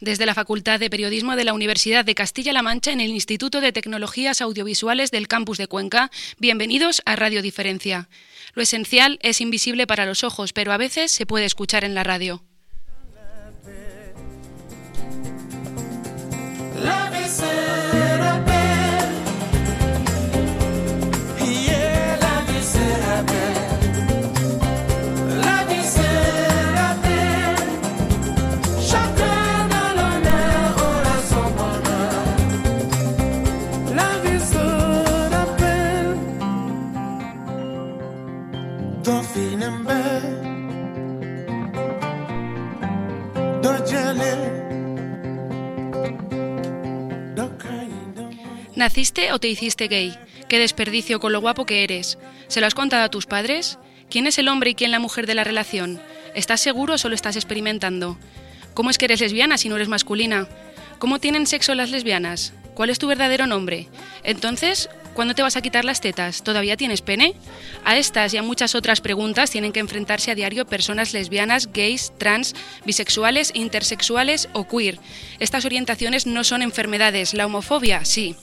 desde la Facultad de Periodismo de la Universidad de Castilla-La Mancha en el Instituto de Tecnologías Audiovisuales del Campus de Cuenca. Bienvenidos a Radio Diferencia. Lo esencial es invisible para los ojos, pero a veces se puede escuchar en la radio. ¿Naciste o te hiciste gay? Qué desperdicio con lo guapo que eres. ¿Se lo has contado a tus padres? ¿Quién es el hombre y quién la mujer de la relación? ¿Estás seguro o solo estás experimentando? ¿Cómo es que eres lesbiana si no eres masculina? ¿Cómo tienen sexo las lesbianas? ¿Cuál es tu verdadero nombre? Entonces, ¿cuándo te vas a quitar las tetas? ¿Todavía tienes pene? A estas y a muchas otras preguntas tienen que enfrentarse a diario personas lesbianas, gays, trans, bisexuales, intersexuales o queer. Estas orientaciones no son enfermedades, la homofobia sí.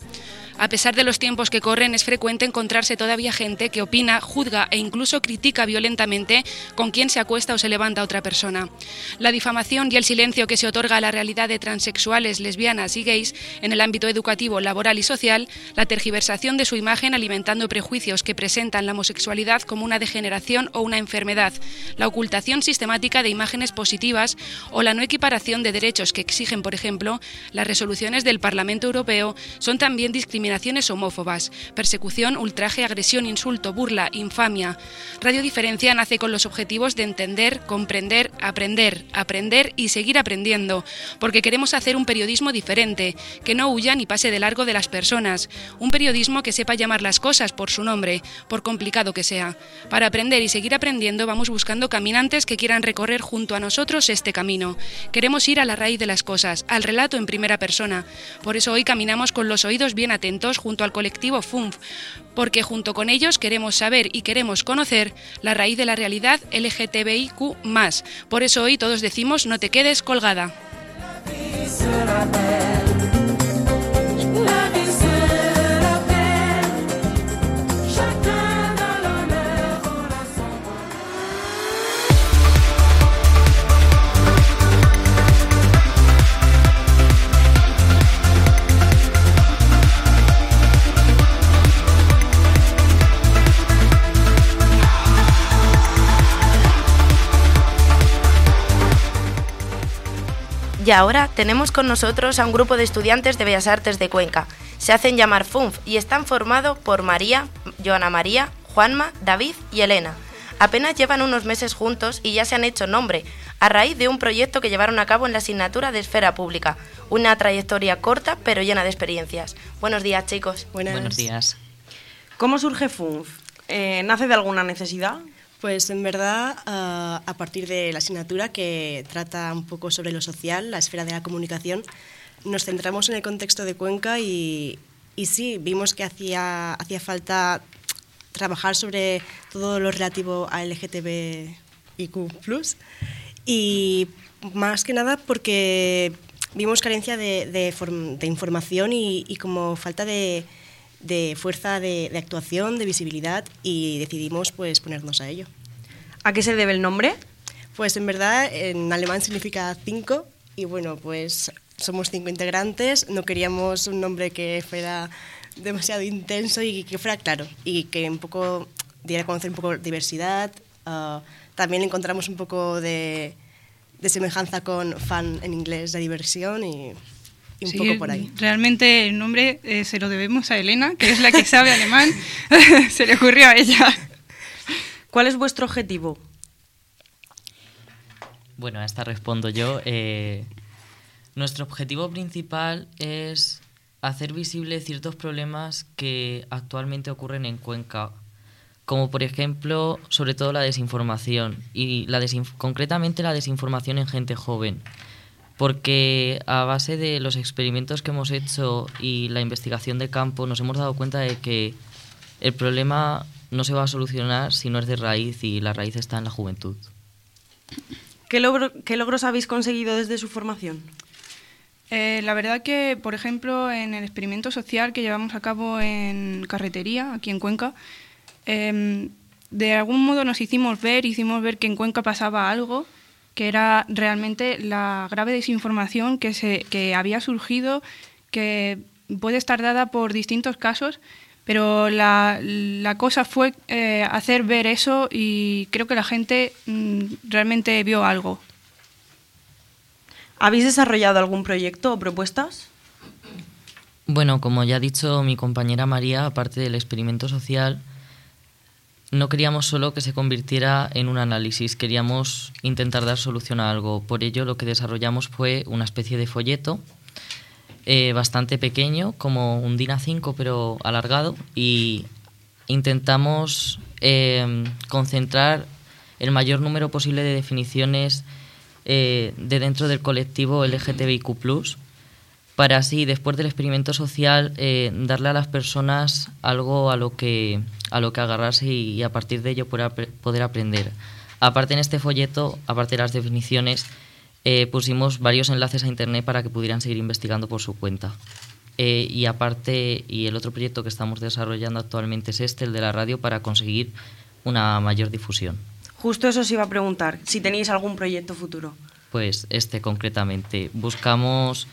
A pesar de los tiempos que corren, es frecuente encontrarse todavía gente que opina, juzga e incluso critica violentamente con quien se acuesta o se levanta otra persona. La difamación y el silencio que se otorga a la realidad de transexuales, lesbianas y gays en el ámbito educativo, laboral y social, la tergiversación de su imagen alimentando prejuicios que presentan la homosexualidad como una degeneración o una enfermedad, la ocultación sistemática de imágenes positivas o la no equiparación de derechos que exigen, por ejemplo, las resoluciones del Parlamento Europeo son también discriminatorias homófobas, persecución, ultraje, agresión, insulto, burla, infamia. Radio Diferencia nace con los objetivos de entender, comprender, aprender, aprender y seguir aprendiendo, porque queremos hacer un periodismo diferente, que no huya ni pase de largo de las personas, un periodismo que sepa llamar las cosas por su nombre, por complicado que sea. Para aprender y seguir aprendiendo vamos buscando caminantes que quieran recorrer junto a nosotros este camino. Queremos ir a la raíz de las cosas, al relato en primera persona. Por eso hoy caminamos con los oídos bien atentos junto al colectivo FUNF, porque junto con ellos queremos saber y queremos conocer la raíz de la realidad LGTBIQ. Por eso hoy todos decimos no te quedes colgada. Y ahora tenemos con nosotros a un grupo de estudiantes de Bellas Artes de Cuenca. Se hacen llamar FUNF y están formados por María, Joana María, Juanma, David y Elena. Apenas llevan unos meses juntos y ya se han hecho nombre, a raíz de un proyecto que llevaron a cabo en la asignatura de Esfera Pública. Una trayectoria corta pero llena de experiencias. Buenos días, chicos. Buenos días. ¿Cómo surge FUNF? Eh, ¿Nace de alguna necesidad? Pues en verdad, ah, a partir de la asignatura que trata un poco sobre lo social, la esfera de la comunicación, nos centramos en el contexto de Cuenca y, y sí, vimos que hacía, hacía falta trabajar sobre todo lo relativo a LGTBIQ+, y más que nada porque vimos carencia de, de, información y, y como falta de, de fuerza de, actuación, de visibilidad y decidimos pues ponernos a ello. ¿A qué se debe el nombre? Pues en verdad en alemán significa cinco y bueno, pues somos cinco integrantes, no queríamos un nombre que fuera demasiado intenso y que fuera claro y que un poco diera a conocer un poco diversidad. Ah, también encontramos un poco de, de semejanza con fan en inglés de diversión y un poco por ahí. Realmente el nombre eh, se lo debemos a Elena, que es la que sabe alemán. se le ocurrió a ella. ¿Cuál es vuestro objetivo? Bueno, a esta respondo yo. Eh, nuestro objetivo principal es hacer visible ciertos problemas que actualmente ocurren en Cuenca, como por ejemplo, sobre todo la desinformación y la concretamente la desinformación en gente joven porque a base de los experimentos que hemos hecho y la investigación de campo nos hemos dado cuenta de que el problema no se va a solucionar si no es de raíz y la raíz está en la juventud. ¿Qué, logros habéis conseguido desde su formación? Eh, la verdad que, por ejemplo, en el experimento social que llevamos a cabo en Carretería, aquí en Cuenca, em, de algún modo nos hicimos ver, hicimos ver que en Cuenca pasaba algo, que era realmente la grave desinformación que, se, que había surgido, que puede estar dada por distintos casos, pero la, la cosa fue eh, hacer ver eso y creo que la gente mm, realmente vio algo. ¿Habéis desarrollado algún proyecto o propuestas? Bueno, como ya ha dicho mi compañera María, aparte del experimento social, no queríamos solo que se convirtiera en un análisis, queríamos intentar dar solución a algo. Por ello, lo que desarrollamos fue una especie de folleto eh, bastante pequeño, como un DIN A5 pero alargado, y intentamos eh, concentrar el mayor número posible de definiciones eh, de dentro del colectivo LGTBIQ para así, después del experimento social, eh, darle a las personas algo a lo que, a lo que agarrarse y, a partir de ello poder, poder, aprender. Aparte en este folleto, aparte de las definiciones, eh, pusimos varios enlaces a Internet para que pudieran seguir investigando por su cuenta. y aparte, y el otro proyecto que estamos desarrollando actualmente es este, el de la radio, para conseguir una mayor difusión. Justo eso os iba a preguntar, si tenéis algún proyecto futuro. Pues este concretamente. Buscamos,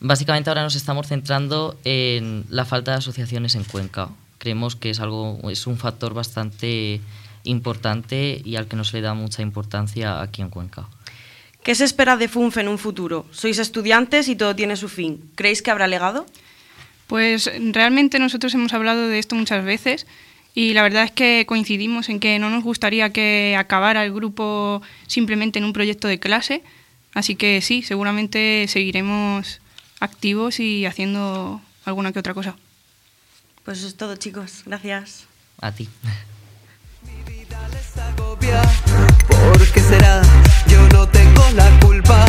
básicamente ahora nos estamos centrando en la falta de asociaciones en Cuenca. Creemos que es algo, es un factor bastante importante y al que no se le da mucha importancia aquí en Cuenca. ¿Qué se espera de FUNF en un futuro? Sois estudiantes y todo tiene su fin. ¿Creéis que habrá legado? Pues realmente nosotros hemos hablado de esto muchas veces y la verdad es que coincidimos en que no nos gustaría que acabara el grupo simplemente en un proyecto de clase, así que sí, seguramente seguiremos activos y haciendo alguna que otra cosa. Pues eso es todo, chicos. Gracias. A ti. ¿Por qué será? Yo no tengo la culpa.